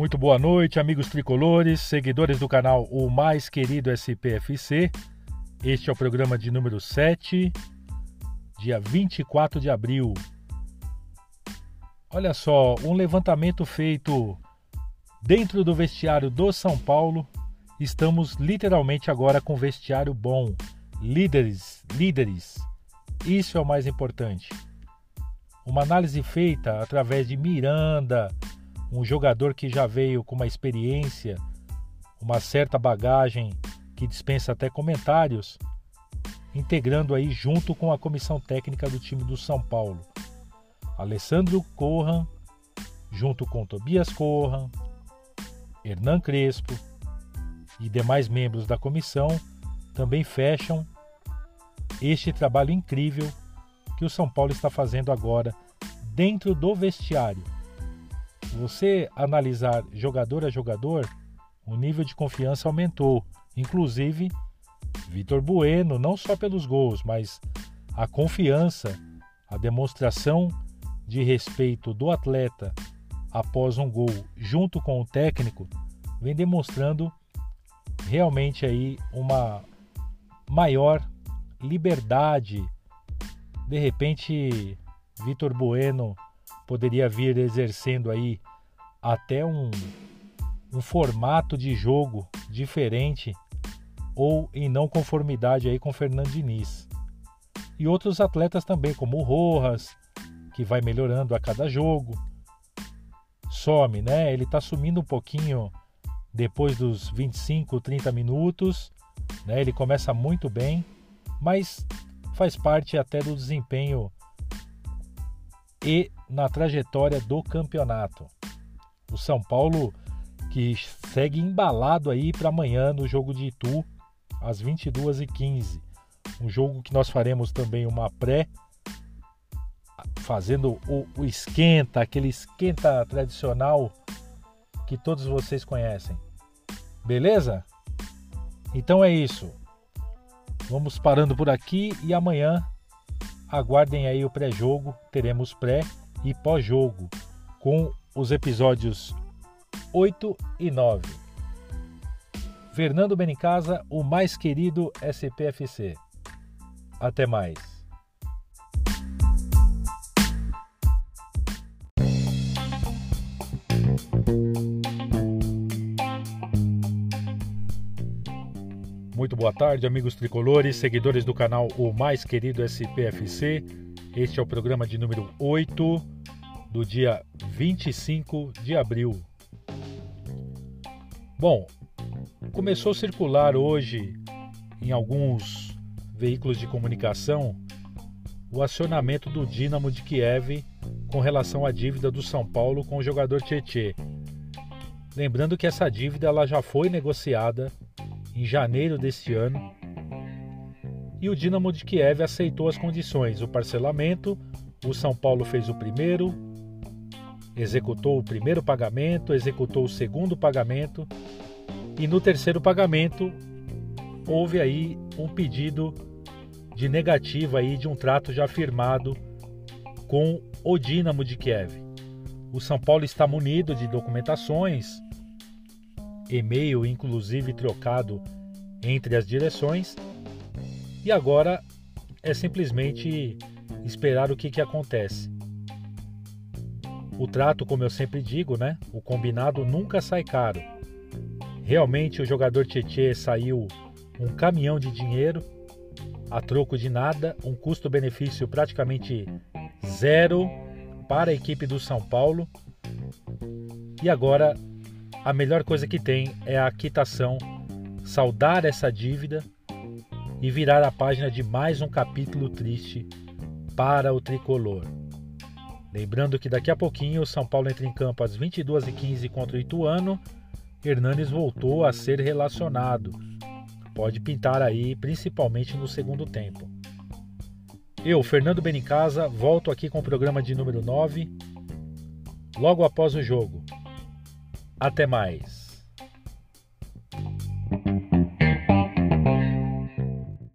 Muito boa noite, amigos tricolores, seguidores do canal O Mais Querido SPFC. Este é o programa de número 7, dia 24 de abril. Olha só, um levantamento feito dentro do vestiário do São Paulo. Estamos literalmente agora com vestiário bom. Líderes, líderes. Isso é o mais importante. Uma análise feita através de Miranda, um jogador que já veio com uma experiência, uma certa bagagem que dispensa até comentários, integrando aí junto com a comissão técnica do time do São Paulo. Alessandro Corran, junto com Tobias Corran, Hernan Crespo e demais membros da comissão também fecham este trabalho incrível que o São Paulo está fazendo agora dentro do vestiário você analisar jogador a jogador, o nível de confiança aumentou. Inclusive, Vitor Bueno, não só pelos gols, mas a confiança, a demonstração de respeito do atleta após um gol junto com o técnico, vem demonstrando realmente aí uma maior liberdade. De repente, Vitor Bueno poderia vir exercendo aí até um, um formato de jogo diferente ou em não conformidade aí com Fernando Diniz. E outros atletas também, como o Rojas, que vai melhorando a cada jogo. Some, né? Ele está sumindo um pouquinho depois dos 25, 30 minutos, né? Ele começa muito bem, mas faz parte até do desempenho e na trajetória do campeonato. O São Paulo que segue embalado aí para amanhã no jogo de Itu às 22h15. Um jogo que nós faremos também uma pré fazendo o, o esquenta, aquele esquenta tradicional que todos vocês conhecem. Beleza? Então é isso. Vamos parando por aqui e amanhã aguardem aí o pré-jogo, teremos pré e pós-jogo com os episódios 8 e 9. Fernando Benicasa, o mais querido SPFC. Até mais. Muito boa tarde, amigos tricolores, seguidores do canal O Mais Querido SPFC. Este é o programa de número 8 do dia 25 de abril. Bom, começou a circular hoje em alguns veículos de comunicação o acionamento do Dinamo de Kiev com relação à dívida do São Paulo com o jogador Tietê. Lembrando que essa dívida ela já foi negociada em janeiro deste ano. E o Dinamo de Kiev aceitou as condições, o parcelamento. O São Paulo fez o primeiro, executou o primeiro pagamento, executou o segundo pagamento e no terceiro pagamento houve aí um pedido de negativa aí de um trato já firmado com o Dinamo de Kiev. O São Paulo está munido de documentações, e-mail inclusive trocado entre as direções. E agora é simplesmente esperar o que, que acontece. O trato, como eu sempre digo, né? O combinado nunca sai caro. Realmente o jogador Tietê saiu um caminhão de dinheiro a troco de nada, um custo-benefício praticamente zero para a equipe do São Paulo. E agora a melhor coisa que tem é a quitação, saldar essa dívida e virar a página de mais um capítulo triste para o tricolor. Lembrando que daqui a pouquinho o São Paulo entra em campo às 22h15 contra o Ituano. Hernanes voltou a ser relacionado. Pode pintar aí, principalmente no segundo tempo. Eu, Fernando Benincasa, volto aqui com o programa de número 9, logo após o jogo. Até mais.